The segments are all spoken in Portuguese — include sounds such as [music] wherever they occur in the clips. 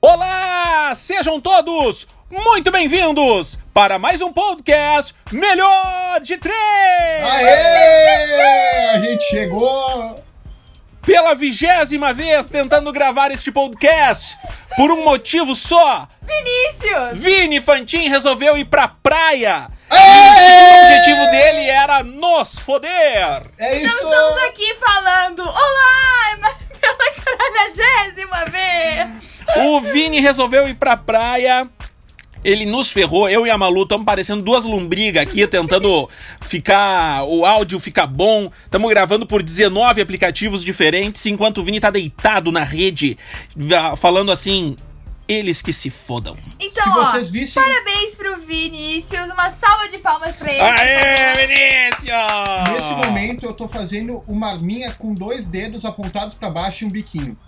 Olá, sejam todos muito bem-vindos para mais um podcast Melhor de Três! Aê! A gente chegou! Pela vigésima vez tentando gravar este podcast, por um motivo só. Vinícius! Vini Fantin resolveu ir pra praia. O objetivo dele era nos foder. É Então isso! estamos aqui falando Olá! Pela caralhagésima vez! O Vini resolveu ir pra praia. Ele nos ferrou, eu e a Malu estamos parecendo duas lombrigas aqui, tentando ficar. o áudio ficar bom. Estamos gravando por 19 aplicativos diferentes, enquanto o Vini tá deitado na rede, va- falando assim. Eles que se fodam. Então, Se ó, vocês vissem- parabéns pro Vinícius, uma salva de palmas pra ele. Aê, Vinícius! Nesse momento eu tô fazendo uma arminha com dois dedos apontados pra baixo e um biquinho.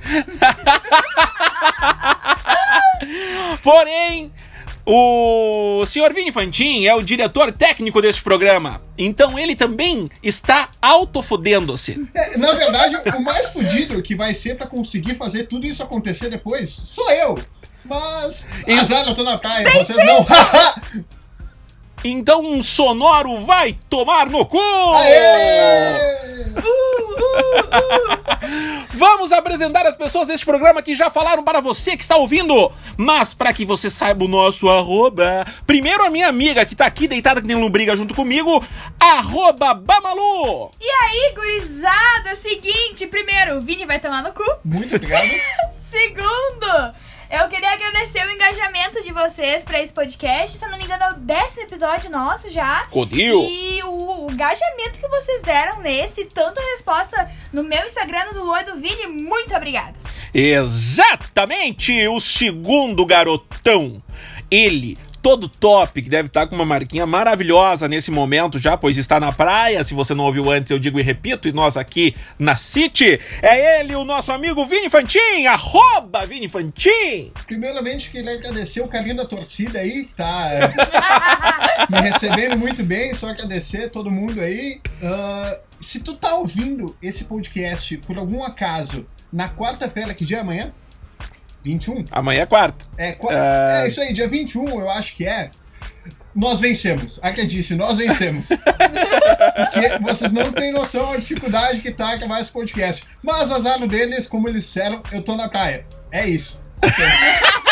[laughs] Porém, o senhor Vini Fantin é o diretor técnico deste programa. Então ele também está autofodendo-se. É, na verdade, o mais fudido que vai ser pra conseguir fazer tudo isso acontecer depois sou eu. Mas. Isso. Azar, eu tô na praia, vocês não. Então um sonoro vai tomar no cu! Aê! [laughs] Vamos apresentar as pessoas deste programa que já falaram para você que está ouvindo. Mas para que você saiba o nosso arroba, primeiro a minha amiga que tá aqui deitada que nem lombriga junto comigo, arroba Bamalu. E aí, gurizada, seguinte, primeiro, o Vini vai tomar no cu. Muito obrigado. [laughs] Segundo, eu queria agradecer o engajamento de vocês pra esse podcast. Se eu não me engano, é o décimo episódio nosso já. Codil. E o, o engajamento que vocês deram nesse, tanto a resposta no meu Instagram, no do Lua e do Vini, muito obrigada. Exatamente o segundo garotão. Ele, todo top, que deve estar com uma marquinha maravilhosa nesse momento já, pois está na praia. Se você não ouviu antes, eu digo e repito. E nós aqui na City, é ele, o nosso amigo Vini Fantin, arroba Vini Fantin. Primeiramente, queria agradecer o carinho da torcida aí, que tá é, [laughs] me recebendo muito bem. Só agradecer todo mundo aí. Ah, se tu tá ouvindo esse podcast por algum acaso na quarta-feira, que dia é amanhã? 21? Amanhã é quarta. É, Ah. é isso aí, dia 21, eu acho que é. Nós vencemos, acredite, nós vencemos. [laughs] Porque vocês não têm noção da dificuldade que tá gravar esse podcast. Mas azar deles, como eles disseram, eu tô na praia. É isso. [laughs]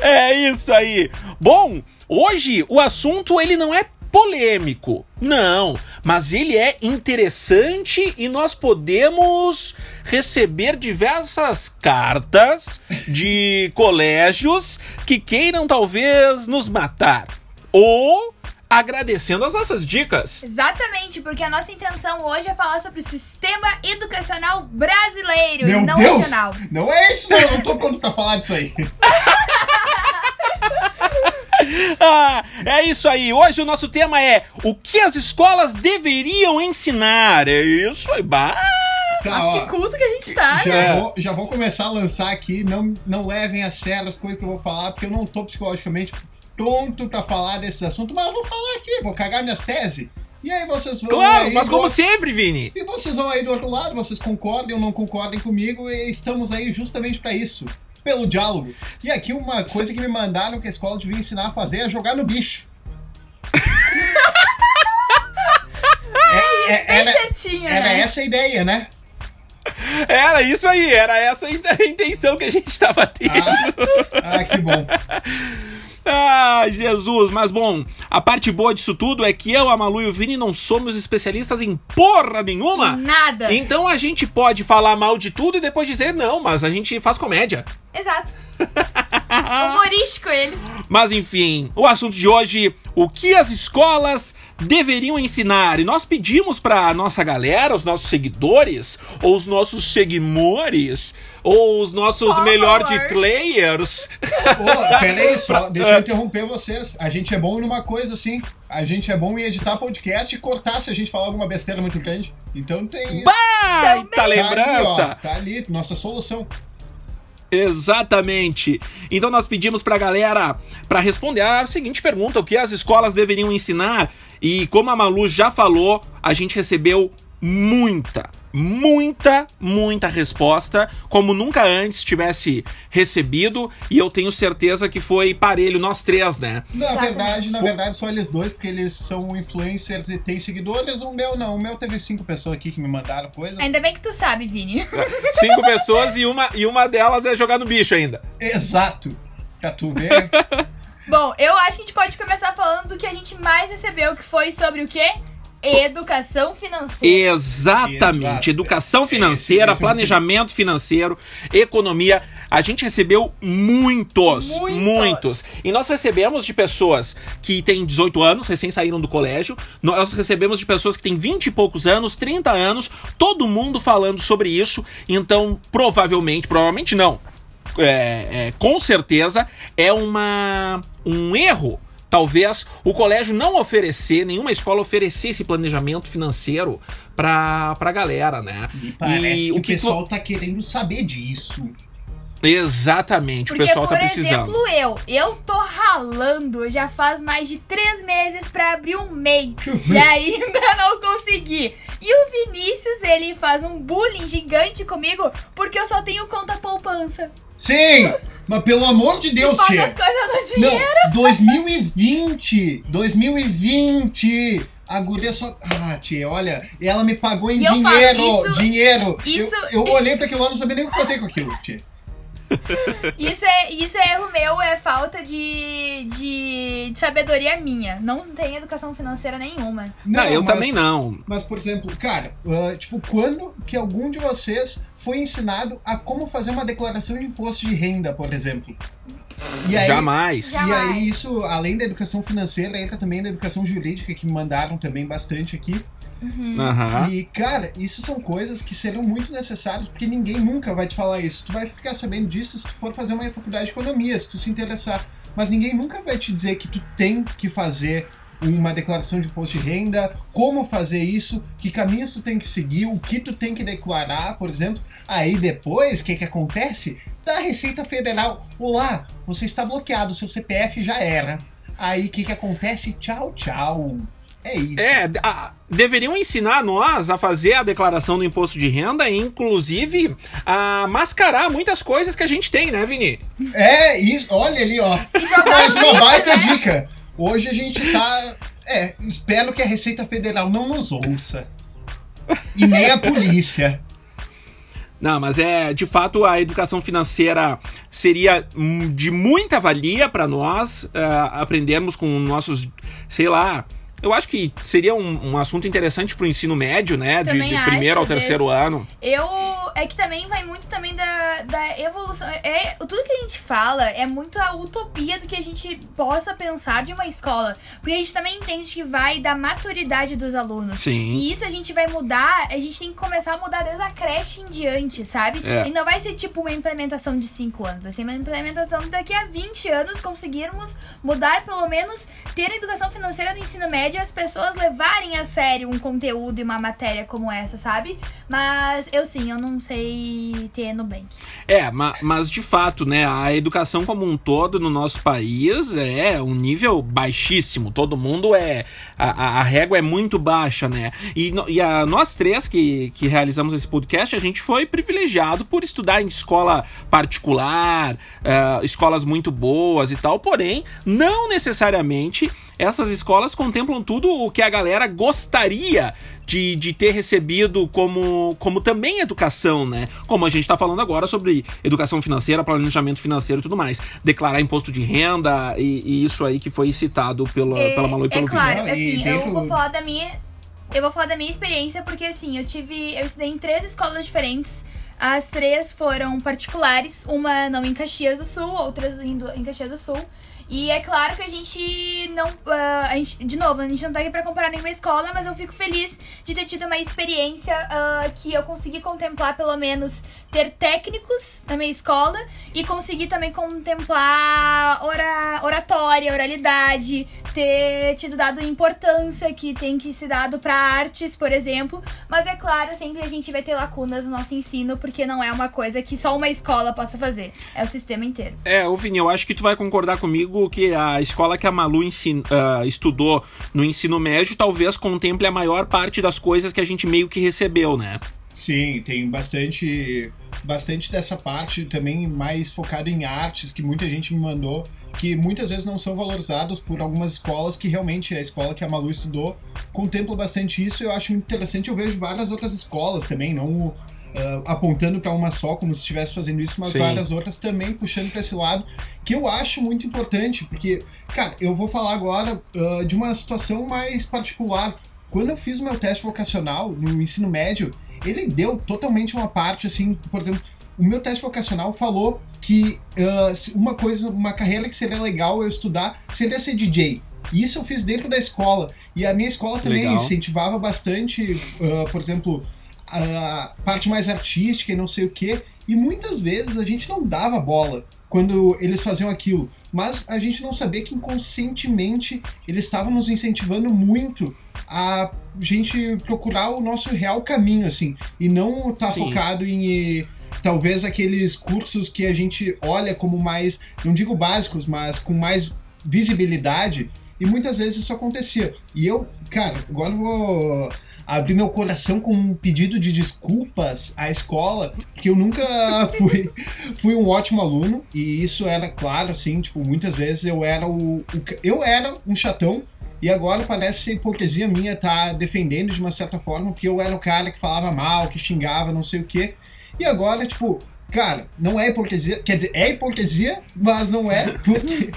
É isso aí. Bom, hoje o assunto ele não é polêmico, não, mas ele é interessante e nós podemos receber diversas cartas de colégios que queiram talvez nos matar ou agradecendo as nossas dicas. Exatamente, porque a nossa intenção hoje é falar sobre o sistema educacional brasileiro Meu e não Deus! regional. Não é isso, não. Eu não tô pronto pra falar disso aí. [laughs] [laughs] Ah, é isso aí. Hoje o nosso tema é o que as escolas deveriam ensinar. É isso aí, bah. Tá, ó, que culto que a gente tá, já, né? Vou, já vou começar a lançar aqui. Não, não levem a sério as coisas que eu vou falar, porque eu não tô psicologicamente pronto pra falar desses assuntos. Mas eu vou falar aqui, vou cagar minhas teses. E aí vocês vão. Claro, aí, mas como vão- sempre, Vini. E vocês vão aí do outro lado, vocês concordem ou não concordem comigo, e estamos aí justamente pra isso. Pelo diálogo. E aqui uma coisa que me mandaram que a escola devia ensinar a fazer é jogar no bicho. [laughs] É- é- Bem era, certinho, era né? essa a ideia, né? Era isso aí, era essa a [laughs] intenção que a gente tava tendo. Ah, ah, que bom. [laughs] Ah, Jesus, mas bom, a parte boa disso tudo é que eu, a Malu e o Vini não somos especialistas em porra nenhuma. Nada. Então a gente pode falar mal de tudo e depois dizer não, mas a gente faz comédia. Exato. [laughs] Humorístico eles. Mas enfim, o assunto de hoje, o que as escolas deveriam ensinar? E nós pedimos pra nossa galera, os nossos seguidores, ou os nossos seguimores, ou os nossos Followers. melhor de players. Ô, [laughs] peraí só, deixa eu interromper vocês. A gente é bom numa coisa assim. A gente é bom em editar podcast e cortar se a gente falar alguma besteira muito grande. Então tem. Baita Tá ali, ó, lembrança! tá ali, nossa solução. Exatamente. Então nós pedimos pra galera pra responder a seguinte pergunta: o que as escolas deveriam ensinar? E como a Malu já falou, a gente recebeu muita, muita, muita resposta, como nunca antes tivesse recebido, e eu tenho certeza que foi parelho, nós três, né? Na verdade, na verdade, só eles dois, porque eles são influencers e têm seguidores. O meu não. O meu teve cinco pessoas aqui que me mandaram coisa. Ainda bem que tu sabe, Vini. [laughs] Cinco pessoas e uma, e uma delas é jogar no bicho ainda. Exato. Pra tu ver. [laughs] Bom, eu acho que a gente pode começar falando do que a gente mais recebeu, que foi sobre o quê? Educação financeira. Exatamente. Exato. Educação Esse- financeira, esse planejamento financeiro, economia. A gente recebeu muitos, Muitos. muitos. E nós recebemos de pessoas que têm 18 anos, recém saíram do colégio. Nós recebemos de pessoas que têm 20 e poucos anos, 30 anos, todo mundo falando sobre isso. Então, provavelmente, provavelmente não. é, é, com certeza é uma um erro talvez o colégio não oferecer nenhuma escola oferecer esse planejamento financeiro pra, pra galera né E parece que o, que tu- pessoal tá querendo saber disso. exatamente Porque, o pessoal por tá precisando exemplo, eu, eu tô ralando já faz mais de três meses pra abrir um MEI [laughs] e ainda não consegui. E o Vinícius, ele faz um bullying gigante comigo porque eu só tenho conta poupança. Sim! Mas pelo amor de Deus, paga tia! as coisas no dinheiro. Não, 2020! 2020! A guria só. Ah, tia, olha, ela me pagou em E eu dinheiro! falo, isso- dinheiro! isso- Eu, eu olhei pra aquilo lá e não sabia nem o que fazer com aquilo, tia. [laughs] Isso é, isso é erro meu, é falta de, de, de sabedoria minha. Não tem educação financeira nenhuma. não, eu mas- também não Mas, por exemplo, cara, ah, tipo, quando que algum de vocês foi ensinado a como fazer uma declaração de imposto de renda, por exemplo? E aí, jamais Já- E aí, isso, além da educação financeira, entra também na educação jurídica, que me mandaram também bastante aqui. Aham. E, cara, isso são coisas que serão muito necessárias, porque ninguém nunca vai te falar isso. Tu vai ficar sabendo disso se tu for fazer uma faculdade de economia, se tu se interessar. Mas ninguém nunca vai te dizer que tu tem que fazer uma declaração de imposto de renda, como fazer isso, que caminhos tu tem que seguir, o que tu tem que declarar, por exemplo. Aí depois, o que que acontece? Da Receita Federal, olá, você está bloqueado, seu CPF já era. Aí o que que acontece? Tchau, tchau. É isso. É, a- deveriam ensinar nós a fazer a declaração do imposto de renda e, inclusive, a mascarar muitas coisas que a gente tem, né, Vini? É, isso, olha ali, ó. Mais uma baita né? dica. Hoje a gente tá. É, espero que a Receita Federal não nos ouça. E nem a polícia. Não, mas é, de fato, a educação financeira seria hum, de muita valia para nós ah, aprendermos com nossos, sei lá. Eu acho que seria um, um assunto interessante pro ensino médio, né? De, de primeiro ao terceiro desse- ano. Eu. É que também vai muito também da, da evolução. É, tudo que a gente fala é muito a utopia do que a gente possa pensar de uma escola. Porque a gente também entende que vai da maturidade dos alunos. Sim. E isso a gente vai mudar, a gente tem que começar a mudar desde a creche em diante, sabe? É. E não vai ser tipo uma implementação de 5 anos, vai ser uma implementação daqui a 20 anos conseguirmos mudar, pelo menos, ter educação financeira no ensino médio e as pessoas levarem a sério um conteúdo e uma matéria como essa, sabe? Mas eu sim, eu não sei ter Nubank. É, ma- mas de fato, né, a educação como um todo no nosso país é um nível baixíssimo. Todo mundo é. A, a- régua é muito baixa, né? E, no- e a, nós três que, que realizamos esse podcast, a gente foi privilegiado por estudar em escola particular, eh, escolas muito boas e tal, porém, não necessariamente essas escolas contemplam tudo o que a galera gostaria de, de ter recebido como, como também educação, né? Como a gente está falando agora sobre educação financeira, planejamento financeiro e tudo mais. Declarar imposto de renda e, e isso aí que foi citado pela, pela Malu e pelo é claro, Vini. assim, E eu vou falar da minha. Eu vou falar da minha experiência, porque assim, eu tive. Eu estudei em três escolas diferentes. As três foram particulares, uma não em Caxias do Sul, outras em, em Caxias do Sul. E é claro que a gente não. ah, a gente, de novo, a gente não tá aqui pra comparar nenhuma escola, mas eu fico feliz de ter tido uma experiência ah, que eu consegui contemplar, pelo menos, ter técnicos na minha escola e conseguir também contemplar ora, oratória oralidade, ter tido dado importância que tem que ser dado para artes, por exemplo. Mas é claro, sempre a gente vai ter lacunas no nosso ensino, porque não é uma coisa que só uma escola possa fazer. É o sistema inteiro. É, ô Vini, eu acho que tu vai concordar comigo que a escola que a Malu ensin, uh, estudou no ensino médio talvez contemple a maior parte das coisas que a gente meio que recebeu, né? Sim, tem bastante bastante dessa parte também mais focado em artes que muita gente me mandou que muitas vezes não são valorizados por algumas escolas que realmente a escola que a Malu estudou contempla bastante isso. Eu acho interessante. Eu vejo várias outras escolas também, não uh, apontando para uma só como se estivesse fazendo isso, mas Sim. várias outras também puxando para esse lado que eu acho muito importante, porque cara, eu vou falar agora uh, de uma situação mais particular. Quando eu fiz meu teste vocacional no ensino médio, ele deu totalmente uma parte assim, por exemplo, o meu teste vocacional falou que uh, uma coisa, uma carreira que seria legal eu estudar seria ser DJ. E isso eu fiz dentro da escola. E a minha escola também legal. incentivava bastante, por exemplo, a parte mais artística e não sei o quê. E muitas vezes a gente não dava bola quando eles faziam aquilo. Mas a gente não sabia que inconscientemente eles estavam nos incentivando muito a gente procurar o nosso real caminho, assim. E não estar tá focado em talvez aqueles cursos que a gente olha como mais, não digo básicos, mas com mais visibilidade. E muitas vezes isso acontecia. E eu, cara, agora eu vou abrir meu coração com um pedido de desculpas à escola, que eu nunca [laughs] fui, fui um ótimo aluno, e isso era claro, assim, tipo, muitas vezes eu era o, o eu era um chatão, e agora parece ser hipocrisia minha tá defendendo de uma certa forma, porque eu era o cara que falava mal, que xingava, não sei o quê. E agora, tipo, cara, não é hipocrisia. Quer dizer, é hipocrisia, mas não é, porque.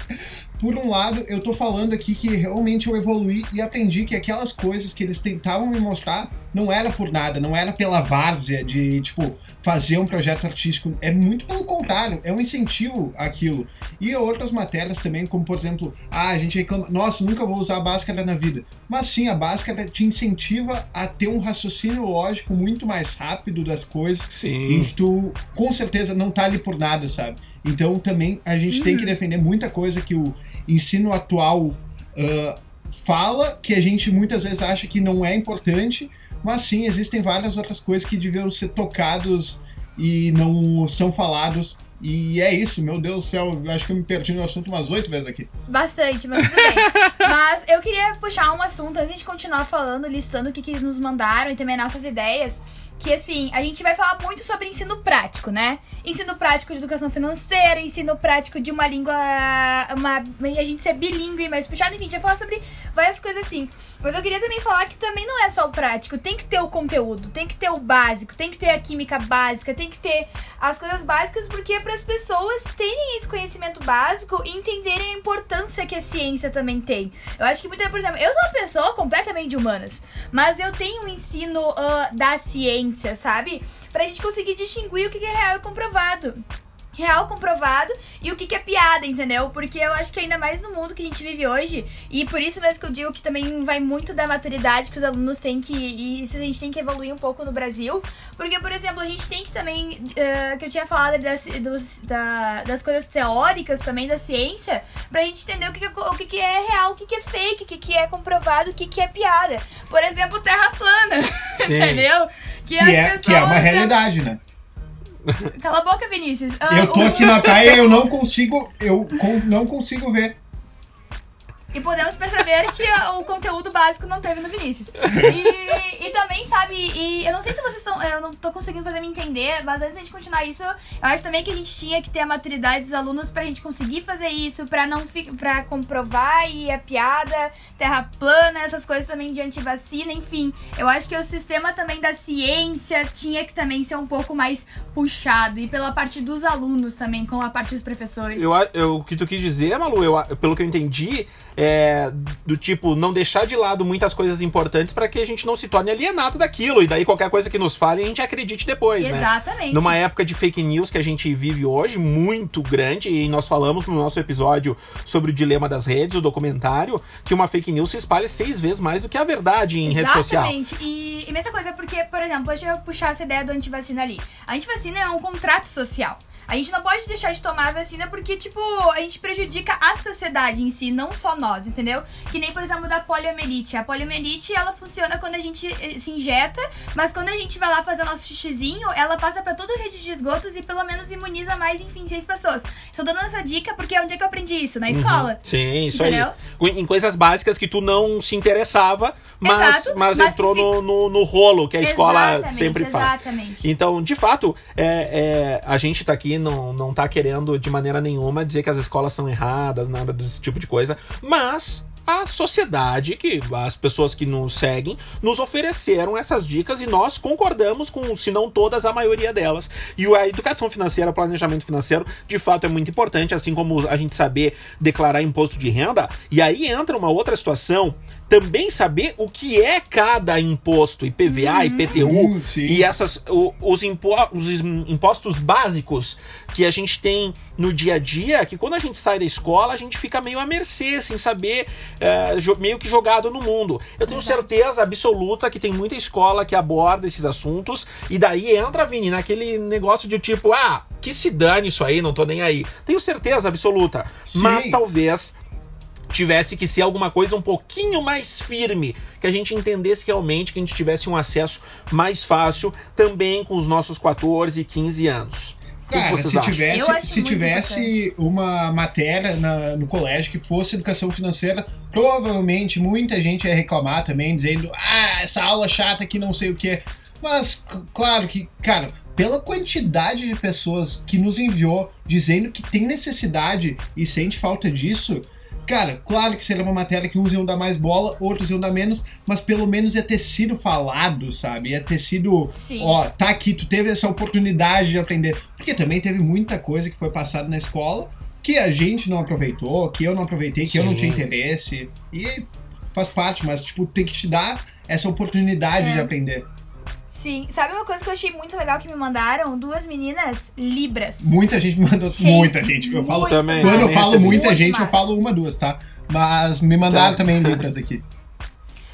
Por um lado, eu tô falando aqui que realmente eu evolui e aprendi que aquelas coisas que eles tentavam me mostrar não era por nada, não era pela várzea de, tipo, fazer um projeto artístico. É muito pelo contrário, é um incentivo aquilo. E outras matérias também, como por exemplo, ah, a gente reclama, nossa, nunca vou usar a Bhaskara na vida. Mas sim, a Bhaskara te incentiva a ter um raciocínio lógico muito mais rápido das coisas. Sim. E que tu, com certeza, não tá ali por nada, sabe? Então também a gente uhum. tem que uhum. defender muita coisa que o ensino atual uh, fala, que a gente muitas vezes acha que não é importante, mas sim, existem várias outras coisas que deviam ser tocados e não são falados. E é isso, meu Deus do céu, acho que eu me perdi no assunto umas oito vezes aqui. Bastante, mas tudo bem. [laughs] mas eu queria puxar um assunto antes de continuar falando, listando o que, que eles nos mandaram e também nossas ideias que assim, a gente vai falar muito sobre ensino prático, né? Ensino prático de educação financeira, ensino prático de uma língua. Uma, a gente ser bilíngue, mais puxado, enfim, a gente vai falar sobre várias coisas assim. Mas eu queria também falar que também não é só o prático, tem que ter o conteúdo, tem que ter o básico, tem que ter a química básica, tem que ter as coisas básicas, porque é para as pessoas terem esse conhecimento básico e entenderem a importância que a ciência também tem. Eu acho que muita, por exemplo, eu sou uma pessoa completamente de humanas, mas eu tenho um ensino uh, da ciência, sabe? Pra gente conseguir distinguir o que é real e comprovado real comprovado e o que, que é piada, entendeu? Porque eu acho que ainda mais no mundo que a gente vive hoje, e por isso mesmo que eu digo que também vai muito da maturidade que os alunos têm que. E isso a gente tem que evoluir um pouco no Brasil. Porque, por exemplo, a gente tem que também. Uh, que eu tinha falado das, dos, da, das coisas teóricas também da ciência, pra gente entender o que, que, é, o que, que é real, o que, que é fake, o que, que é comprovado, o que, que é piada. Por exemplo, terra plana. [laughs] entendeu? Que, que é, que é uma realidade, né? Cala a boca, Vinícius. Uh, eu tô o... aqui na praia e eu não consigo. Eu não consigo ver. E podemos perceber que o conteúdo básico não teve no Vinícius. E, e também, sabe, e eu não sei se vocês estão. Eu não tô conseguindo fazer me entender, mas antes de continuar isso, eu acho também que a gente tinha que ter a maturidade dos alunos pra gente conseguir fazer isso, pra não para comprovar e a piada, terra plana, essas coisas também de antivacina, enfim. Eu acho que o sistema também da ciência tinha que também ser um pouco mais puxado. E pela parte dos alunos também, com a parte dos professores. Eu, eu, o que tu quis dizer, Malu, eu, pelo que eu entendi é, do tipo, não deixar de lado muitas coisas importantes para que a gente não se torne alienado daquilo. E daí qualquer coisa que nos fale, a gente acredite depois, né? Exatamente. né? Numa época de fake news que a gente vive hoje, muito grande, e nós falamos no nosso episódio sobre o dilema das redes, o documentário, que uma fake news se espalha seis vezes mais do que a verdade em Exatamente. rede social. Exatamente. E, e mesma coisa, porque, por exemplo, deixa eu puxar essa ideia do antivacina ali. A antivacina é um contrato social. A gente não pode deixar de tomar a vacina porque, tipo, a gente prejudica a sociedade em si, não só nós, entendeu? Que nem, por exemplo, da poliomielite. A poliomielite, ela funciona quando a gente eh, se injeta, mas quando a gente vai lá fazer o nosso xixizinho, ela passa pra toda a rede de esgotos e pelo menos imuniza mais, enfim, seis pessoas. Estou dando essa dica porque é onde é que eu aprendi isso? Na escola. Sim, isso Entendeu? aí. Em coisas básicas que tu não se interessava, mas, Exato, mas, mas entrou no, no, no rolo que a escola Exatamente, sempre faz. Exatamente. Então, de fato, é, é, a gente tá aqui, não, não tá querendo de maneira nenhuma dizer que as escolas são erradas, nada desse tipo de coisa, mas a sociedade, que as pessoas que nos seguem, nos ofereceram essas dicas e nós concordamos com, se não todas, a maioria delas. E a educação financeira, o planejamento financeiro, de fato é muito importante, assim como a gente saber declarar imposto de renda. E aí entra uma outra situação, também saber o que é cada imposto, IPVA, IPTU, Hum, sim. e essas o- os, impo- os im- impostos básicos que a gente tem no dia a dia, que quando a gente sai da escola, a gente fica meio à mercê, sem saber, jo- meio que jogado no mundo. Eu tenho certeza absoluta que tem muita escola que aborda esses assuntos, e daí entra, Vini, naquele negócio de tipo, ah, que se dane isso aí, não tô nem aí. Tenho certeza absoluta. Sim. Mas talvez tivesse que ser alguma coisa um pouquinho mais firme, que a gente entendesse realmente, que a gente tivesse um acesso mais fácil também com os nossos 14, 15 anos. Que Cara, se acham? Tivesse, se tivesse uma matéria na- no colégio que fosse educação financeira, provavelmente muita gente ia reclamar também, dizendo: ah, essa aula chata que não sei o que. Mas, claro que, cara, pela quantidade de pessoas que nos enviou dizendo que tem necessidade e sente falta disso, cara, claro que seria uma matéria que uns iam dar mais bola, outros iam dar menos, mas pelo menos ia ter sido falado, sabe? Ia ter sido Sim. ó, tá aqui, tu teve essa oportunidade de aprender. Porque também teve muita coisa que foi passada na escola que a gente não aproveitou, que eu não aproveitei, que eu não Sim. tinha interesse. E faz parte, mas, tipo, tem que te dar essa oportunidade É. de aprender. Sim. Sabe uma coisa que eu achei muito legal que me mandaram? Duas meninas Libras. Muita gente me mandou, muita gente. Eu falo, Também, quando eu falo muita gente, eu falo uma, duas, tá? Mas me mandaram Tá. também libras aqui.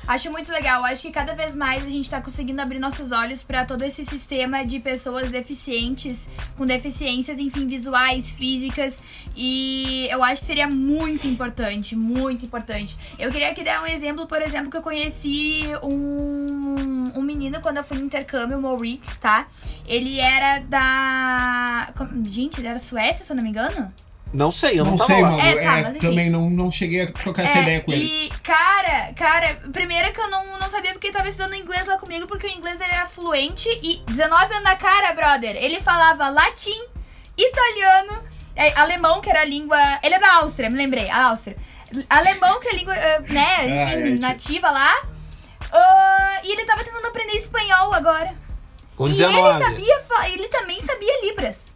Acho muito legal. Acho que cada vez mais a gente tá conseguindo abrir nossos olhos pra todo esse sistema de pessoas deficientes, com deficiências, enfim, visuais, físicas. E eu acho que seria muito importante, muito importante. Eu queria aqui dar um exemplo, por exemplo, que eu conheci um, um menino quando eu fui no intercâmbio, o Moritz, tá? Ele era da. Gente, ele era Suécia, se eu não me engano? Não sei, eu não, não sei, lá. mano. É, tá, é, também não, não cheguei a trocar essa É, ideia com ele. E, cara, cara, primeiro que eu não, não sabia porque ele tava estudando inglês lá comigo, porque o inglês ele era fluente e 19 anos na cara, brother. Ele falava latim, italiano, é, alemão, que era a língua. Ele é da Áustria, me lembrei, a Áustria. Alemão, que é a língua, eh, né, [laughs] Ah, enfim, é, tipo- nativa lá. Ah, e ele tava tentando aprender espanhol agora. Com E 19. ele sabia, ele também sabia Libras.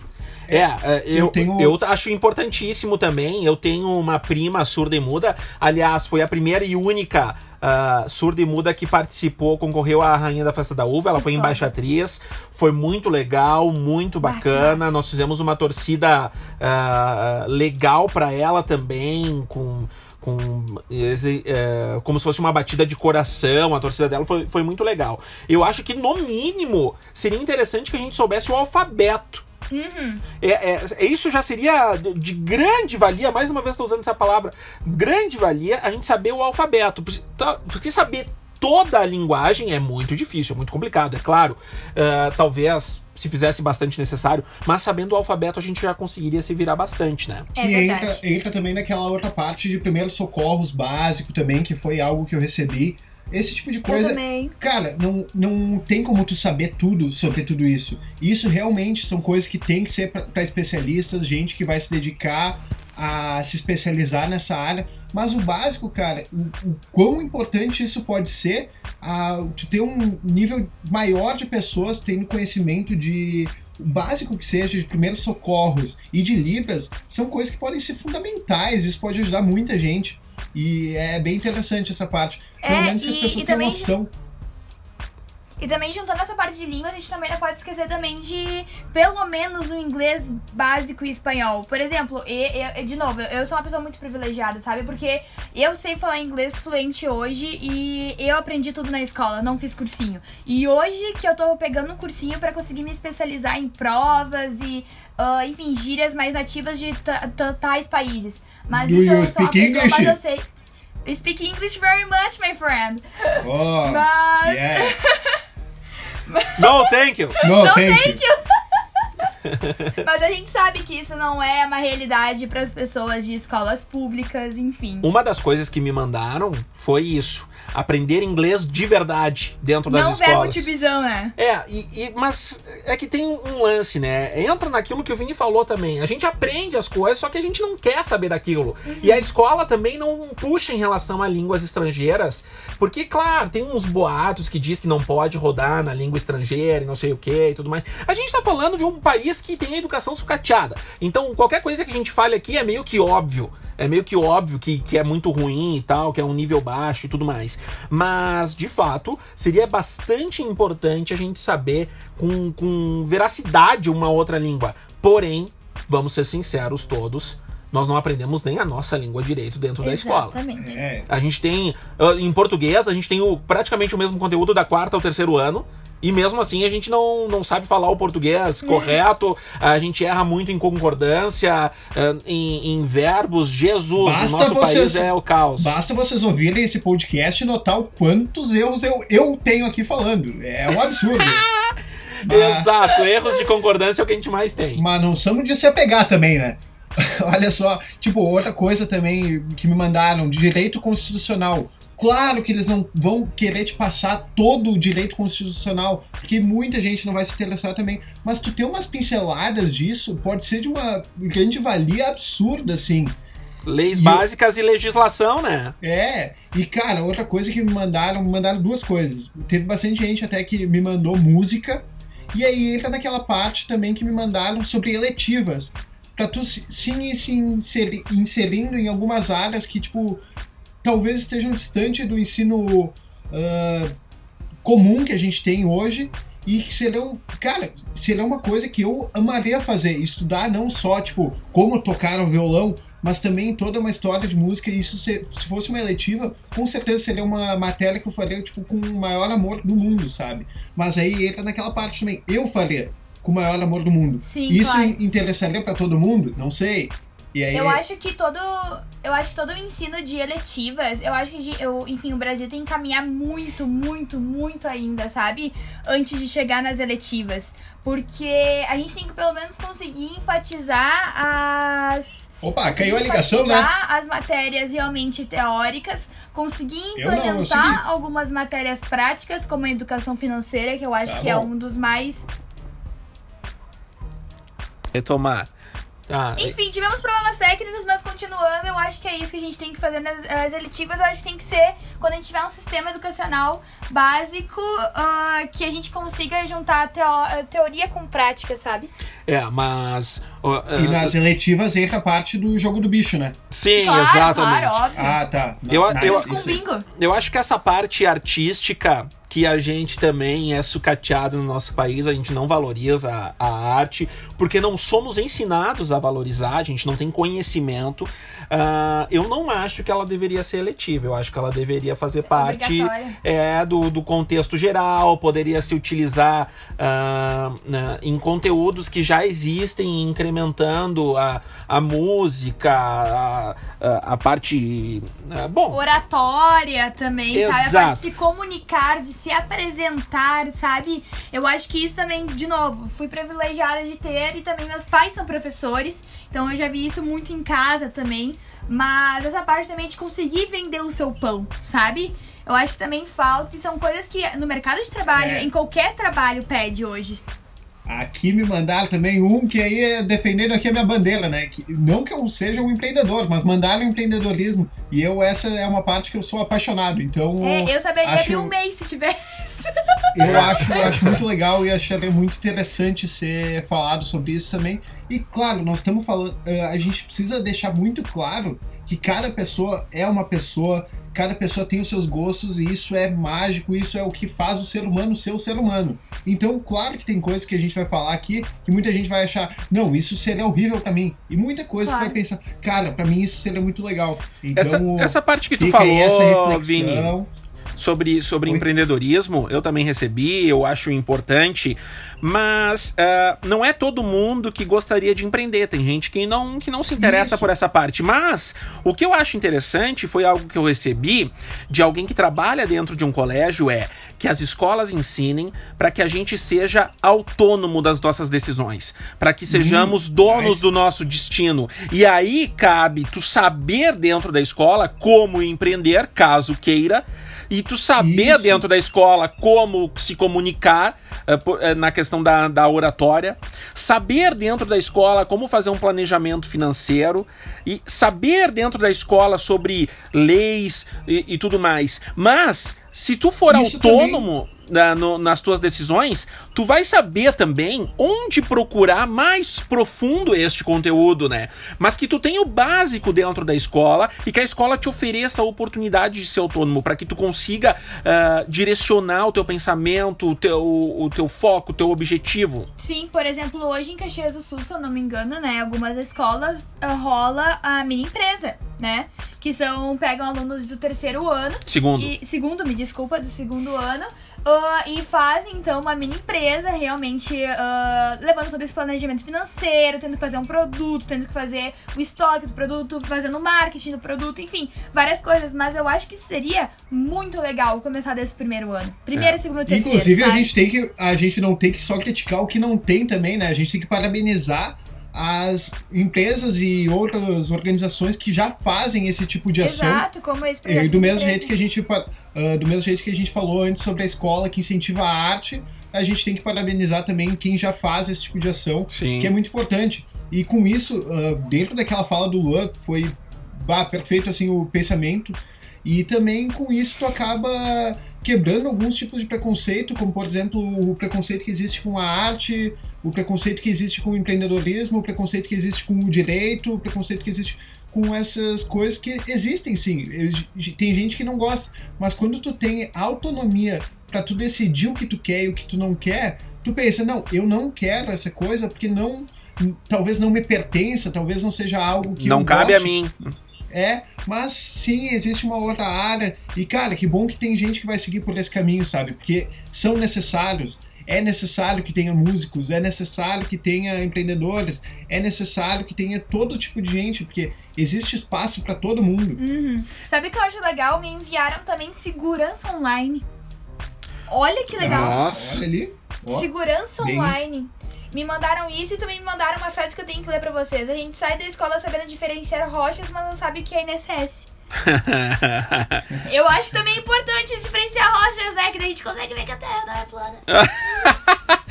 É, é, eu, Eu tenho- eu acho importantíssimo também. Eu tenho uma prima surda e muda. Aliás, foi a primeira e única ah, surda e muda que participou, concorreu à Rainha da Festa da Uva. Ela Que foi foda. embaixatriz. Foi muito legal, muito bacana. Nós fizemos uma torcida ah, legal pra ela também, com. Com, esse, é, como se fosse uma batida de coração, a torcida dela foi, foi muito legal. Eu acho que, no mínimo, seria interessante que a gente soubesse o alfabeto Uhum. é, é- é- isso já seria de, de grande valia, mais uma vez estou usando essa palavra, grande valia a gente saber o alfabeto. Tá- Porque saber toda a linguagem é muito difícil, é muito complicado, é claro. Ah, talvez se fizesse bastante necessário, mas sabendo o alfabeto a gente já conseguiria se virar bastante, né? É que verdade. entra, entra também naquela outra parte de primeiros socorros básico também, que foi algo que eu recebi. Esse tipo de coisa, cara, não, não tem como tu saber tudo sobre tudo isso. Isso realmente são coisas que tem que ser para especialistas, gente que vai se dedicar a se especializar nessa área. Mas o básico, cara, o, o quão importante isso pode ser, a, tu ter um nível maior de pessoas tendo conhecimento de o básico que seja de primeiros socorros e de libras são coisas que podem ser fundamentais. Isso pode ajudar muita gente. E é bem interessante essa parte. Pelo É, menos que as e- pessoas e tenham também- noção. E também juntando essa parte de língua, a gente também não pode esquecer também de pelo menos o inglês básico e espanhol. Por exemplo, e, e, de novo, eu sou uma pessoa muito privilegiada, sabe? Porque eu sei falar inglês fluente hoje e eu aprendi tudo na escola, não fiz cursinho. E hoje que eu tô pegando um cursinho para conseguir me especializar em provas e, uh, enfim, gírias mais nativas de tais países. Mas Do isso eu sou uma pessoa, English? mas eu sei. I speak English very much, my friend. Oh, Mas. yeah. No, thank you. No, Não thank, thank you. [laughs] Mas a gente sabe que isso não é uma realidade para as pessoas de escolas públicas, enfim. Uma das coisas que me mandaram foi isso. Aprender inglês de verdade dentro das não verbo escolas. de visão, né? É, e, e- mas é que tem um lance, né? Entra naquilo que o Vini falou também. A gente aprende as coisas, só que a gente não quer saber daquilo. E a escola também não puxa em relação a línguas estrangeiras, porque, claro, tem uns boatos que diz que não pode rodar na língua estrangeira e não sei o que e tudo mais. A gente tá falando de um país que tem a educação sucateada. Então, qualquer coisa que a gente fale aqui é meio que óbvio. É meio que óbvio que, que é muito ruim e tal, que é um nível baixo e tudo mais. Mas, de fato, seria bastante importante a gente saber com, com veracidade uma outra língua. Porém, vamos ser sinceros todos, nós não aprendemos nem a nossa língua direito dentro da escola. Exatamente. É, A gente tem, ah, em português, a gente tem o, praticamente o mesmo conteúdo da quarta ao terceiro ano. E mesmo assim a gente não, não sabe falar o português correto, a gente erra muito em concordância, ah, em, em verbos. Jesus, Basta nosso vocês- país é o caos. Basta vocês ouvirem esse podcast e notar o quantos erros eu, eu tenho aqui falando. É um absurdo. mas, [laughs] Exato, erros de concordância é o que a gente mais tem. mas não somos de se apegar também, né? [laughs] Olha só, tipo, outra coisa também que me mandaram, direito constitucional. Claro que eles não vão querer te passar todo o direito constitucional, porque muita gente não vai se interessar também. Mas tu ter umas pinceladas disso pode ser de uma grande valia absurda, assim. Leis E- básicas e legislação, né? É, e cara, outra coisa que me mandaram, me mandaram duas coisas. Teve bastante gente até que me mandou música, e aí entra naquela parte também que me mandaram sobre eletivas. Pra tu se, se, se inseri- inserindo em algumas áreas que, tipo, talvez estejam distante do ensino ah, comum que a gente tem hoje. E que serão, cara, será uma coisa que eu amaria fazer. Estudar não só, tipo, como tocar o violão, mas também toda uma história de música. E isso, se, se fosse uma eletiva, com certeza seria uma matéria que eu faria, tipo, com o maior amor do mundo, sabe? Mas aí entra naquela parte também. Eu faria com o maior amor do mundo. Sim, isso claro. interessaria pra todo mundo? Não sei. E aí, Eu acho que todo. Eu acho que todo o ensino de eletivas, eu acho que eu, enfim, o Brasil tem que caminhar muito, muito, muito ainda, sabe? Antes de chegar nas eletivas. Porque a gente tem que pelo menos conseguir enfatizar as. Opa, caiu a ligação, né? enfatizar as matérias realmente teóricas, conseguir não, implementar segui. algumas matérias práticas, como a educação financeira, que eu acho Tá que é bom. um dos mais. Retomar. Ah, Enfim, tivemos problemas técnicos, mas continuando, eu acho que é isso que a gente tem que fazer nas as eletivas. Eu acho que tem que ser quando a gente tiver um sistema educacional básico ah, que a gente consiga juntar teo- teoria com prática, sabe? é, mas. ó, E ah, nas eletivas entra a parte do jogo do bicho, né? sim, claro, exatamente. claro, óbvio. Ah, tá. Eu- eu- bingo. Eu acho que essa parte artística que a gente também é sucateado no nosso país, a gente não valoriza a, a arte, porque não somos ensinados a valorizar, a gente não tem conhecimento. Ah, eu não acho que ela deveria ser eletiva, eu acho que ela deveria fazer parte é, do, do contexto geral, poderia se utilizar ah, né, em conteúdos que já existem, incrementando a, a música, a, a, a parte. ah, bom, Oratória também, sabe? A parte Exato. de se comunicar, de se apresentar, sabe? Eu acho que isso também, de novo, fui privilegiada de ter e também meus pais são professores, então eu já vi isso muito em casa também. Mas essa parte também de conseguir vender o seu pão, sabe? Eu acho que também falta e são coisas que no mercado de trabalho, É. em qualquer trabalho, pede hoje. Aqui me mandaram também um que aí é defendendo aqui a minha bandeira, né? Que, não que eu seja um empreendedor, mas mandaram empreendedorismo. E eu, essa é uma parte que eu sou apaixonado. Então, É, eu saberia acho- abrir um mês se tivesse. [laughs] eu acho, acho muito legal e acharia muito interessante ser falado sobre isso também. E claro, nós estamos falando, eh, a gente precisa deixar muito claro que cada pessoa é uma pessoa cada pessoa tem os seus gostos e isso é mágico, isso é o que faz o ser humano ser o ser humano. Então, claro que tem coisas que a gente vai falar aqui que muita gente vai achar, não, isso seria horrível para mim. E muita coisa Claro. que vai pensar, cara, para mim isso seria muito legal. Então, Essa, essa parte que tu falou, essa reflexão. Vini, sobre, sobre Oi. empreendedorismo, eu também recebi, eu acho importante, mas ah, não é todo mundo que gostaria de empreender. Tem gente que não, que não se interessa Isso. por essa parte. Mas o que eu acho interessante foi algo que eu recebi de alguém que trabalha dentro de um colégio: é que as escolas ensinem para que a gente seja autônomo das nossas decisões, para que sejamos donos nice. do nosso destino. E aí cabe tu saber dentro da escola como empreender, caso queira, e tu saber Isso. dentro da escola como se comunicar eh, eh, na questão da, da oratória, saber dentro da escola como fazer um planejamento financeiro e saber dentro da escola sobre leis e, e tudo mais. Mas se tu for Isso autônomo na- no- nas tuas decisões, tu vai saber também onde procurar mais profundo este conteúdo, né? Mas que tu tenha o básico dentro da escola e que a escola te ofereça a oportunidade de ser autônomo para que tu consiga ah, direcionar o teu pensamento, o teu, o teu foco, o teu objetivo. Sim, por exemplo, hoje em Caxias do Sul, se eu não me engano, né, algumas escolas ah, rola a mini empresa, né? Que são pegam alunos do terceiro ano Segundo. e segundo, me desculpa, do segundo ano. Ah, e fazem então uma mini empresa realmente ah, levando todo esse planejamento financeiro, tendo que fazer um produto, tendo que fazer o estoque do produto, fazendo marketing do produto, enfim, várias coisas. Mas eu acho que isso seria muito legal começar desse primeiro ano. Primeiro, segundo, terceiro. Inclusive, a sabe? gente tem que. A gente não tem que só criticar o que não tem também, né? A gente tem que parabenizar as empresas e outras organizações que já fazem esse tipo de ação. Exato, como esse E do mesmo jeito que a gente ah, do mesmo jeito que a gente falou antes sobre a escola que incentiva a arte, a gente tem que parabenizar também quem já faz esse tipo de ação, Sim. que é muito importante. E com isso, ah, dentro daquela fala do Luan, foi bah, perfeito assim o pensamento. E também com isso tu acaba quebrando alguns tipos de preconceito, como por exemplo o preconceito que existe com a arte, o preconceito que existe com o empreendedorismo, o preconceito que existe com o direito, o preconceito que existe com essas coisas que existem sim. Tem gente que não gosta, mas quando tu tem autonomia pra tu decidir o que tu quer e o que tu não quer, tu pensa, não, eu não quero essa coisa porque não talvez não me pertença, talvez não seja algo que não cabe a goste. mim. É, mas sim, existe uma outra área. E, cara, que bom que tem gente que vai seguir por esse caminho, sabe? Porque são necessários. É necessário que tenha músicos, é necessário que tenha empreendedores, é necessário que tenha todo tipo de gente, porque existe espaço para todo mundo. Uhum. Sabe o que eu acho legal? Me enviaram também segurança online. Olha que legal. Nossa. Olha ali. ó. Segurança bem- online. Me mandaram isso e também me mandaram uma frase que eu tenho que ler pra vocês. A gente sai da escola sabendo diferenciar rochas, mas não sabe o que é INSS. [laughs] Eu acho também importante diferenciar rochas, né? Que daí a gente consegue ver que a Terra não é plana. [laughs]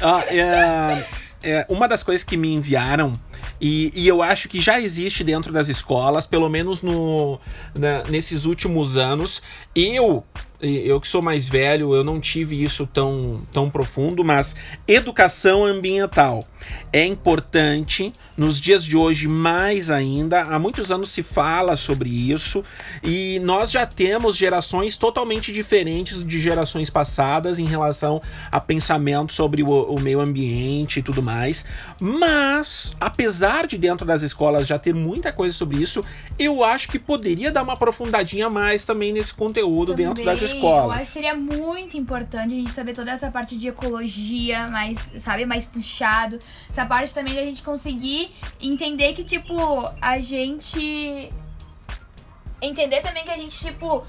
Ah, é, é, uma das coisas que me enviaram, e, e eu acho que já existe dentro das escolas, pelo menos no, na- nesses últimos anos, eu. Eu que sou mais velho, eu não tive isso tão, tão profundo, mas educação ambiental é importante nos dias de hoje mais ainda. Há muitos anos se fala sobre isso e nós já temos gerações totalmente diferentes de gerações passadas em relação a pensamento sobre o, o meio ambiente e tudo mais. Mas, apesar de dentro das escolas já ter muita coisa sobre isso, eu acho que poderia dar uma aprofundadinha a mais também nesse conteúdo dentro das Também, Eu acho escolas. que seria muito importante a gente saber toda essa parte de ecologia, mais, sabe, mais puxado. Essa parte também da gente conseguir entender que, tipo, a gente. Entender também que a gente, tipo.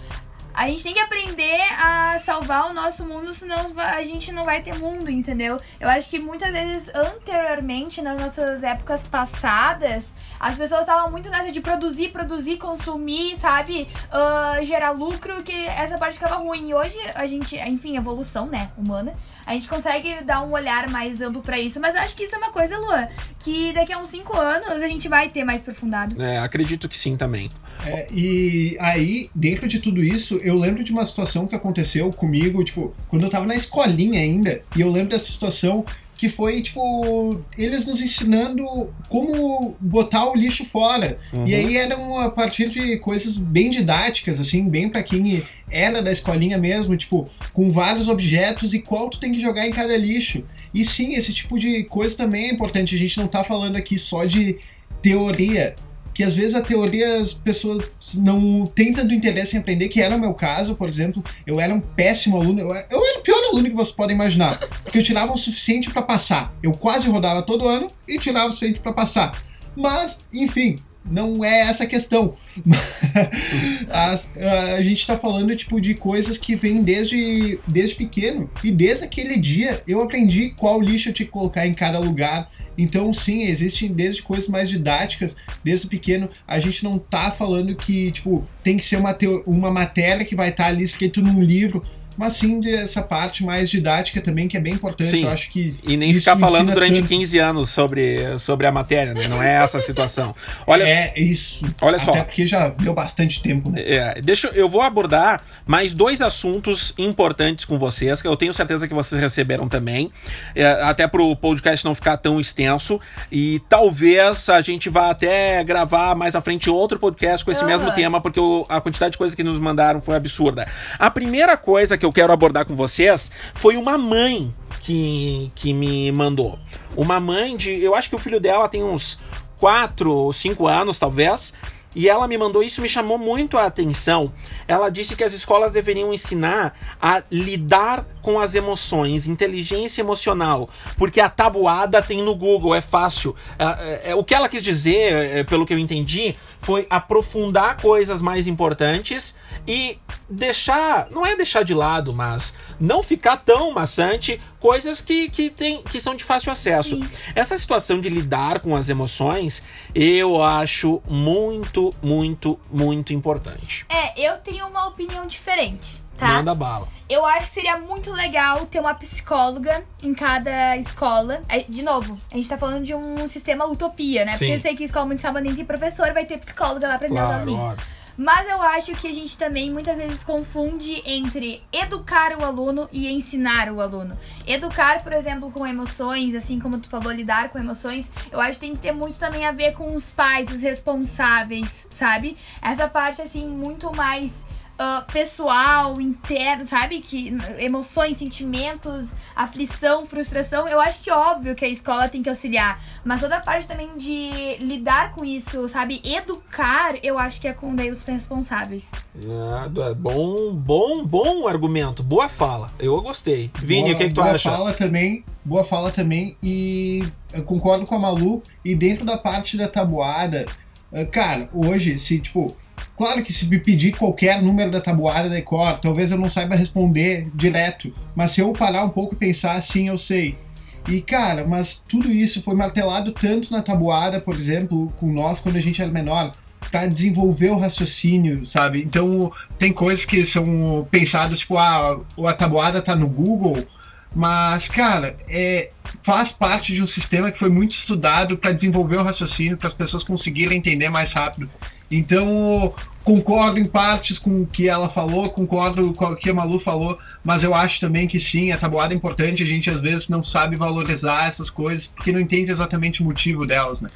A gente tem que aprender a salvar o nosso mundo, senão a gente não vai ter mundo, entendeu? Eu acho que muitas vezes, anteriormente, nas nossas épocas passadas, as pessoas estavam muito nessa de produzir, produzir, consumir, sabe? Ah, gerar lucro, que essa parte ficava ruim. E hoje a gente, enfim, evolução, né, humana, a gente consegue dar um olhar mais amplo pra isso. Mas eu acho que isso é uma coisa, Luan, que daqui a uns 5 anos a gente vai ter mais aprofundado. É, acredito que sim também. É, e aí, dentro de tudo isso, eu lembro de uma situação que aconteceu comigo, tipo, quando eu tava na escolinha ainda, e eu lembro dessa situação que foi, tipo, eles nos ensinando como botar o lixo fora. Uhum. E aí eram a partir de coisas bem didáticas, assim, bem pra quem era da escolinha mesmo, tipo, com vários objetos e qual tu tem que jogar em cada lixo. E sim, esse tipo de coisa também é importante. A gente não tá falando aqui só de teoria, que às vezes a teoria as pessoas não têm tanto interesse em aprender, que era o meu caso, por exemplo. Eu era um péssimo aluno, eu, eu era o pior aluno que vocês podem imaginar, porque eu tirava o suficiente para passar. Eu quase rodava todo ano e tirava o suficiente para passar. Mas, enfim, não é essa a questão. [laughs] As, a gente tá falando tipo de coisas que vêm desde, desde pequeno. E desde aquele dia eu aprendi qual lixo eu tinha que colocar em cada lugar. Então, sim, existem desde coisas mais didáticas, desde pequeno. A gente não tá falando que, tipo, tem que ser uma, uma matéria que vai estar ali escrito num livro, mas sim dessa parte mais didática também, que é bem importante. Sim. Eu acho que. E nem isso ficar falando durante tanto. 15 anos sobre, sobre a matéria, né? Não é essa a situação. Olha É isso. Olha só. Até porque já deu bastante tempo, né? É, deixa eu vou abordar mais dois assuntos importantes com vocês, que eu tenho certeza que vocês receberam também, é, até pro podcast não ficar tão extenso e talvez a gente vá até gravar mais à frente outro podcast com esse Aham. mesmo tema, porque o- a quantidade de coisas que nos mandaram foi absurda. A primeira coisa que eu quero abordar com vocês foi uma mãe que, que me mandou. Uma mãe de, eu acho que o filho dela tem uns 4 ou 5 anos, talvez. E ela me mandou isso, me chamou muito a atenção. Ela disse que as escolas deveriam ensinar a lidar com as emoções, inteligência emocional, porque a tabuada tem no Google, é fácil. É, é, é, o que ela quis dizer, é, pelo que eu entendi, foi aprofundar coisas mais importantes e deixar, não é deixar de lado, mas não ficar tão maçante coisas que, que, tem, que são de fácil acesso. Sim. Essa situação de lidar com as emoções, eu acho muito, muito, muito importante. É, eu tenho uma opinião diferente, tá? Manda bala. Eu acho que seria muito legal ter uma psicóloga em cada escola. É, De novo, a gente tá falando de um sistema utopia, né? Sim. Porque eu sei que escola muito sábado nem tem professor, vai ter psicóloga lá pra atender os Claro, alunos. óbvio. Mas eu acho que a gente também muitas vezes confunde entre educar o aluno e ensinar o aluno. Educar, por exemplo, com emoções, assim como tu falou, lidar com emoções, eu acho que tem que ter muito também a ver com os pais, os responsáveis, sabe? Essa parte, assim, muito mais ah, pessoal, interno, sabe? Que emoções, sentimentos, aflição, frustração, eu acho que óbvio que a escola tem que auxiliar. Mas toda a parte também de lidar com isso, sabe? Educar, eu acho que é com daí os responsáveis. Nada, bom, bom, bom argumento, boa fala. Eu gostei. Vini, Boa- o que, que tu boa acha? Fala também, boa fala também. E eu concordo com a Malu. E dentro da parte da tabuada, eh, cara, hoje, se tipo. Claro que se me pedir qualquer número da tabuada da cor, talvez eu não saiba responder direto. Mas se eu parar um pouco e pensar assim, eu sei. E cara, mas tudo isso foi martelado tanto na tabuada, por exemplo, com nós quando a gente era menor, para desenvolver o raciocínio, sabe? Então tem coisas que são pensadas, tipo, ah, a tabuada tá no Google, mas, cara, é, faz parte de um sistema que foi muito estudado para desenvolver o raciocínio, para as pessoas conseguirem entender mais rápido. Então, concordo em partes com o que ela falou, concordo com o que a Malu falou, mas eu acho também que sim, a tabuada é importante, a gente às vezes não sabe valorizar essas coisas porque não entende exatamente o motivo delas, né?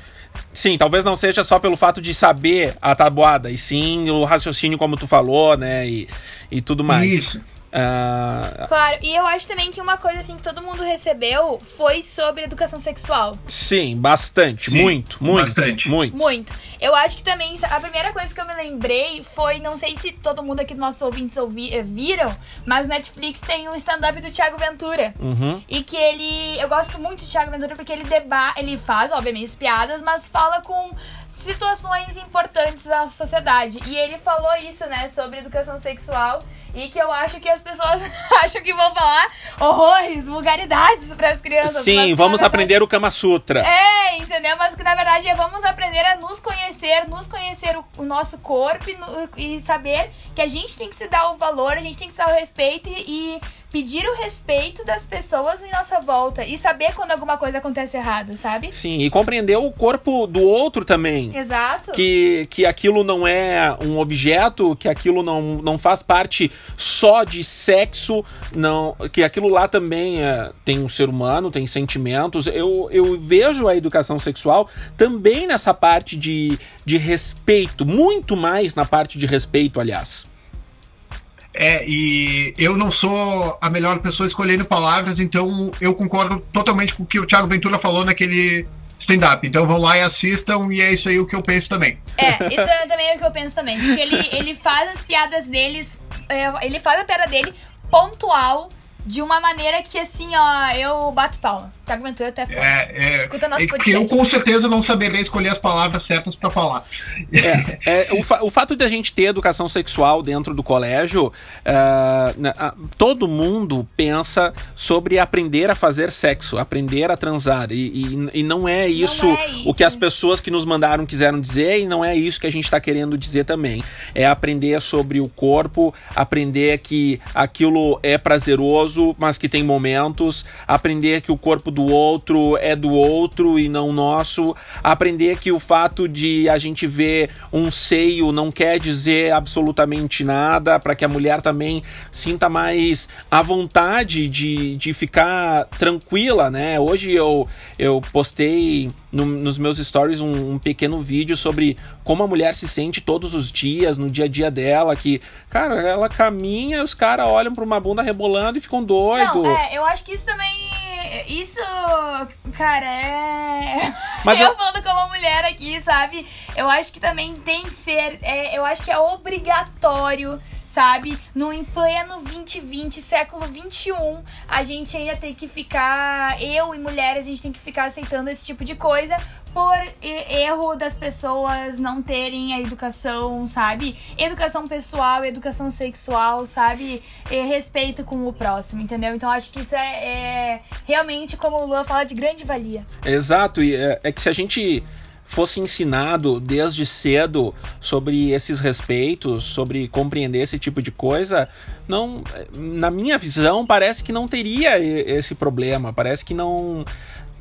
Sim, talvez não seja só pelo fato de saber a tabuada, e sim o raciocínio, como tu falou, né? E, e tudo mais. Isso. Ah, Claro, e eu acho também que uma coisa assim que todo mundo recebeu foi sobre educação sexual. sim, bastante, Sim, muito, muito, bastante. muito. Muito. Eu acho que também a primeira coisa que eu me lembrei foi, não sei se todo mundo aqui dos nossos ouvintes ouvi, eh, viram, mas Netflix tem um stand-up do Thiago Ventura. Uhum. E que ele. Eu gosto muito do Thiago Ventura porque ele deba ele faz, obviamente, piadas, mas fala com situações importantes da sociedade. E ele falou isso, né, sobre educação sexual. E que eu acho que as pessoas [laughs] acham que vão falar horrores, vulgaridades para as crianças. Sim, vamos verdade, aprender o Kama Sutra. é, entendeu? Mas que na verdade é vamos aprender a nos conhecer, nos conhecer o, o nosso corpo e, no- e saber que a gente tem que se dar o valor, a gente tem que se dar o respeito e, e pedir o respeito das pessoas em nossa volta e saber quando alguma coisa acontece errado, sabe? Sim, e compreender o corpo do outro também. Exato. Que, que aquilo não é um objeto, que aquilo não, não faz parte só de sexo, não que aquilo lá também é, tem um ser humano, tem sentimentos. Eu, eu vejo a educação sexual também nessa parte de, de respeito, muito mais na parte de respeito, aliás. É, e eu não sou a melhor pessoa escolhendo palavras, então eu concordo totalmente com o que o Thiago Ventura falou naquele stand-up. Então vão lá e assistam, e é isso aí o que eu penso também. É, isso é também o que eu penso também. Porque ele, ele faz as piadas deles. é, ele faz a piada dele pontual de uma maneira que, assim, ó, eu bato palma. Thiago Ventura até fala. É, é, Escuta nosso é porque eu podcast. com certeza não saberia escolher as palavras certas pra falar. É, é, o, fa- o fato de a gente ter educação sexual dentro do colégio, na- ah, todo mundo pensa sobre aprender a fazer sexo, aprender a transar. E, e- e não é isso é o que isso. as pessoas que nos mandaram quiseram dizer, e não é isso que a gente está querendo dizer também. É aprender sobre o corpo, aprender que aquilo é prazeroso, mas que tem momentos, aprender que o corpo do outro é do outro e não nosso, aprender que o fato de a gente ver um seio não quer dizer absolutamente nada, para que a mulher também sinta mais a vontade de, de ficar tranquila, né? Hoje eu, eu postei no- nos meus stories um, um pequeno vídeo sobre como a mulher se sente todos os dias, no dia a dia dela, que, cara, ela caminha e os caras olham pra uma bunda rebolando e ficam doidos. Não, é, eu acho que isso também. Isso, cara, é. [laughs] Mas eu, eu- falando como mulher aqui, sabe? Eu acho que também tem que ser. é, eu acho que é obrigatório, sabe? No em pleno 2020, século 21, a gente ainda tem que ficar. Eu e mulheres, a gente tem que ficar aceitando esse tipo de coisa por erro das pessoas não terem a educação, sabe? Educação pessoal, educação sexual, sabe? E respeito com o próximo, entendeu? Então acho que isso é, é realmente, como o Luan fala, de grande valia. Exato, e é, é que se a gente fosse ensinado desde cedo sobre esses respeitos, sobre compreender esse tipo de coisa, não, na minha visão, parece que não teria esse problema, parece que não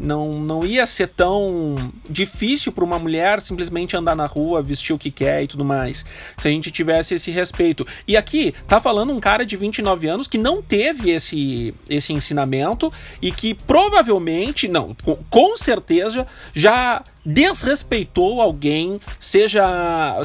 não, não ia ser tão difícil para uma mulher simplesmente andar na rua, vestir o que quer e tudo mais. Se a gente tivesse esse respeito. E aqui tá falando um cara de 29 anos que não teve esse, esse ensinamento e que provavelmente, não, com certeza já desrespeitou alguém, seja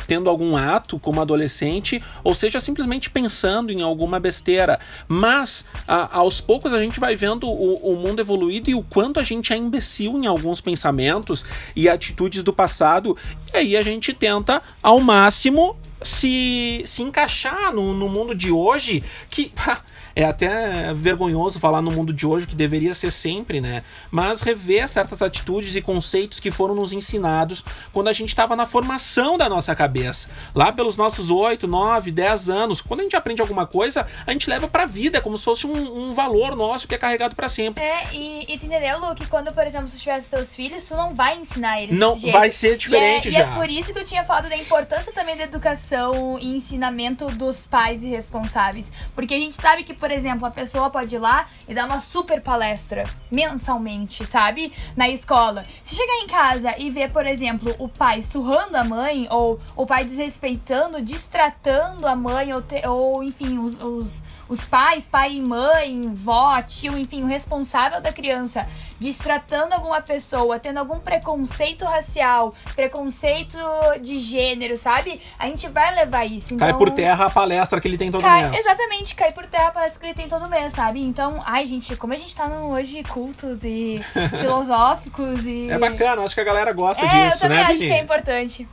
tendo algum ato como adolescente, ou seja simplesmente pensando em alguma besteira. Mas a- aos poucos a gente vai vendo o, o mundo evoluído e o quanto a gente é imbecil em alguns pensamentos e atitudes do passado, e aí a gente tenta ao máximo se, se encaixar no, no mundo de hoje, que [laughs] é até vergonhoso falar no mundo de hoje, que deveria ser sempre, né? Mas rever certas atitudes e conceitos que foram nos ensinados quando a gente estava na formação da nossa cabeça. Lá pelos nossos 8, 9, 10 anos, quando a gente aprende alguma coisa, a gente leva pra vida, como se fosse um, um valor nosso que é carregado para sempre. É, e, e tu entendeu, Lu, que quando, por exemplo, tu tiver os teus filhos, tu não vai ensinar eles Não vai ser diferente e é, já. E é por isso que eu tinha falado da importância também da educação e ensinamento dos pais e responsáveis. Porque a gente sabe que, por exemplo, a pessoa pode ir lá e dar uma super palestra mensalmente, sabe? Na escola. Se chegar em casa e ver, por exemplo, o pai surrando a mãe, ou o pai desrespeitando, distratando a mãe, ou, te- ou enfim, os- os os pais, pai e mãe, vó, tio, enfim, o responsável da criança, destratando alguma pessoa, tendo algum preconceito racial, preconceito de gênero, sabe? A gente vai levar isso. Então, Cai por terra a palestra que ele tem todo Cai, exatamente, cai por terra parece que ele tem todo mês, sabe? Então, ai, gente, como a gente tá no, hoje cultos e [laughs] filosóficos e. É bacana, acho que a galera gosta É, eu disso, também né, acho Vini? que é importante.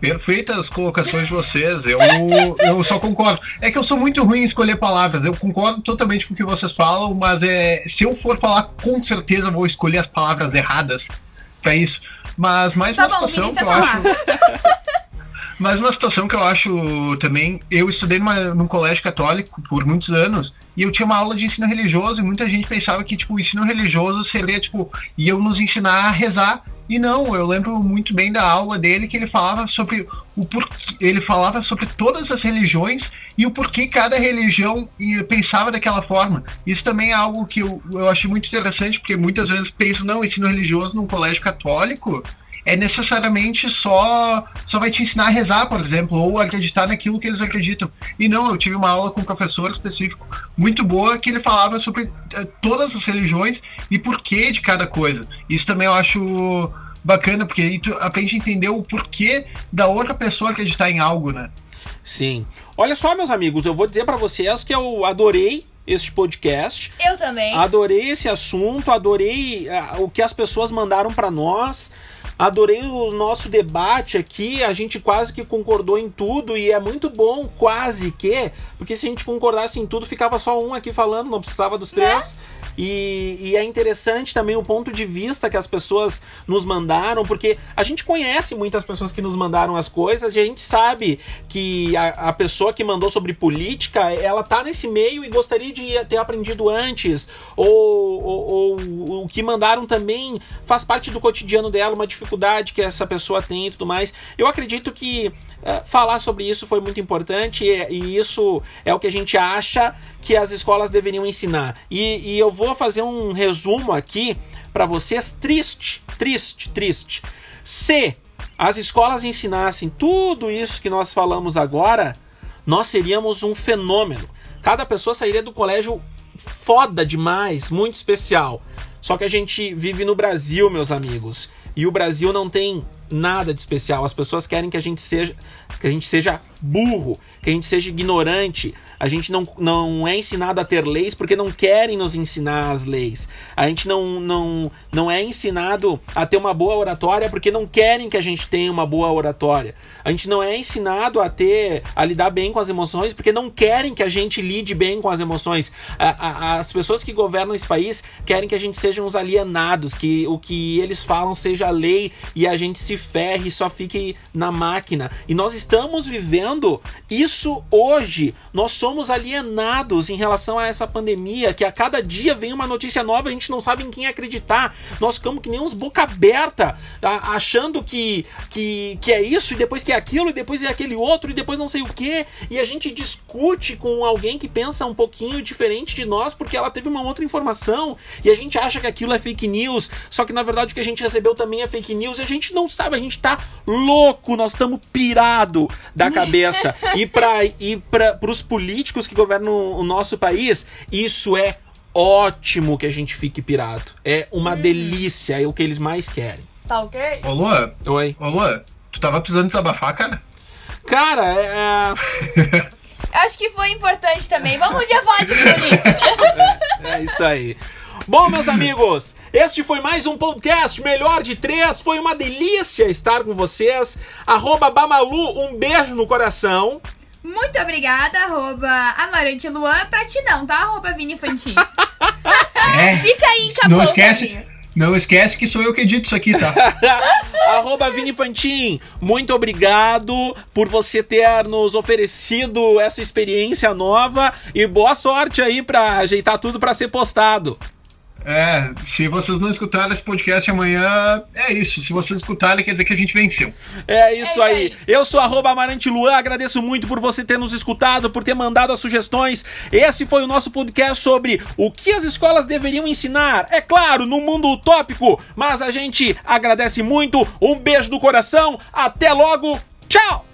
Perfeitas as colocações de vocês. Eu, eu só concordo. É que eu sou muito ruim em escolher palavras. Eu concordo totalmente com o que vocês falam, mas é, se eu for falar, com certeza vou escolher as palavras erradas pra isso. Mas mais Tá uma bom, situação Vini, que eu senta acho. [laughs] Mas uma situação que eu acho também, eu estudei numa, num colégio católico por muitos anos e eu tinha uma aula de ensino religioso e muita gente pensava que tipo o ensino religioso seria tipo iam nos ensinar a rezar e não, eu lembro muito bem da aula dele que ele falava sobre o porquê, ele falava sobre todas as religiões e o porquê cada religião pensava daquela forma. Isso também é algo que eu, eu achei muito interessante, porque muitas vezes penso, não, ensino religioso num colégio católico é necessariamente só só vai te ensinar a rezar, por exemplo, ou acreditar naquilo que eles acreditam. E não, eu tive uma aula com um professor específico muito boa que ele falava sobre eh, todas as religiões e porquê de cada coisa. Isso também eu acho bacana, porque aí tu aprende a entender o porquê da outra pessoa acreditar em algo, né? Sim. Olha só, meus amigos, eu vou dizer para vocês que eu adorei este podcast. Eu também. Adorei esse assunto, adorei uh, o que as pessoas mandaram para nós. Adorei o nosso debate aqui, a gente quase que concordou em tudo e é muito bom, quase que, porque se a gente concordasse em tudo, ficava só um aqui falando, não precisava dos três. Né? E, e, é interessante também o ponto de vista que as pessoas nos mandaram, porque a gente conhece muitas pessoas que nos mandaram as coisas e a gente sabe que a, a pessoa que mandou sobre política, ela tá nesse meio e gostaria de ter aprendido antes, ou, ou, ou o que mandaram também faz parte do cotidiano dela, uma dificuldade que essa pessoa tem e tudo mais. Eu acredito que é, falar sobre isso foi muito importante e, e, isso é o que a gente acha que as escolas deveriam ensinar. E, e eu vou fazer um resumo aqui para vocês triste, triste, triste. Se as escolas ensinassem tudo isso que nós falamos agora, nós seríamos um fenômeno. Cada pessoa sairia do colégio foda demais, muito especial. Só que a gente vive no Brasil, meus amigos. E o Brasil não tem nada de especial. As pessoas querem que a gente seja que a gente seja burro, que a gente seja ignorante. A gente não, não é ensinado a ter leis porque não querem nos ensinar as leis. A gente não, não, não é ensinado a ter uma boa oratória porque não querem que a gente tenha uma boa oratória. A gente não é ensinado a ter a lidar bem com as emoções porque não querem que a gente lide bem com as emoções. A, a, as pessoas que governam esse país querem que a gente seja uns alienados, que o que eles falam seja lei e a gente se ferre só fique na máquina. E nós estamos vivendo isso hoje. Nós somos alienados em relação a essa pandemia, que a cada dia vem uma notícia nova, a gente não sabe em quem acreditar. Nós ficamos que nem uns boca aberta, achando que, que, que é isso, e depois que é aquilo, e depois é aquele outro, e depois não sei o que. E a gente discute com alguém que pensa um pouquinho diferente de nós, porque ela teve uma outra informação, e a gente acha que aquilo é fake news, só que na verdade o que a gente recebeu também é fake news, e a gente não sabe, a gente tá louco, nós estamos pirado da cabeça. e para e para os políticos que governam o nosso país, isso é ótimo que a gente fique pirado. É uma hum. delícia, é o que eles mais querem. Tá ok? Ô, Lua. Oi. Ô, Lua, tu tava precisando desabafar, cara? Cara, é... é [laughs] acho que foi importante também. Vamos um dia falar de política. é, [laughs] é isso aí. Bom, meus amigos, este foi mais um podcast Melhor de Três. Foi uma delícia estar com vocês. Arroba Bamalu, um beijo no coração. Muito obrigada, arroba Amarante Luan, pra ti não, tá? Arroba Vini Infantil. [laughs] É, Fica aí, acabou. Não esquece, não esquece que sou eu que edito isso aqui, tá? [laughs] Arroba Vini Fantin, muito obrigado por você ter nos oferecido essa experiência nova e boa sorte aí pra ajeitar tudo para ser postado. É, se vocês não escutarem esse podcast amanhã, é isso. Se vocês escutarem, quer dizer que a gente venceu. É isso, é aí. aí. Eu sou arroba Amarante Luan, agradeço muito por você ter nos escutado, por ter mandado as sugestões. Esse foi o nosso podcast sobre o que as escolas deveriam ensinar. É claro, no mundo utópico, mas a gente agradece muito. Um beijo do coração, até logo, tchau!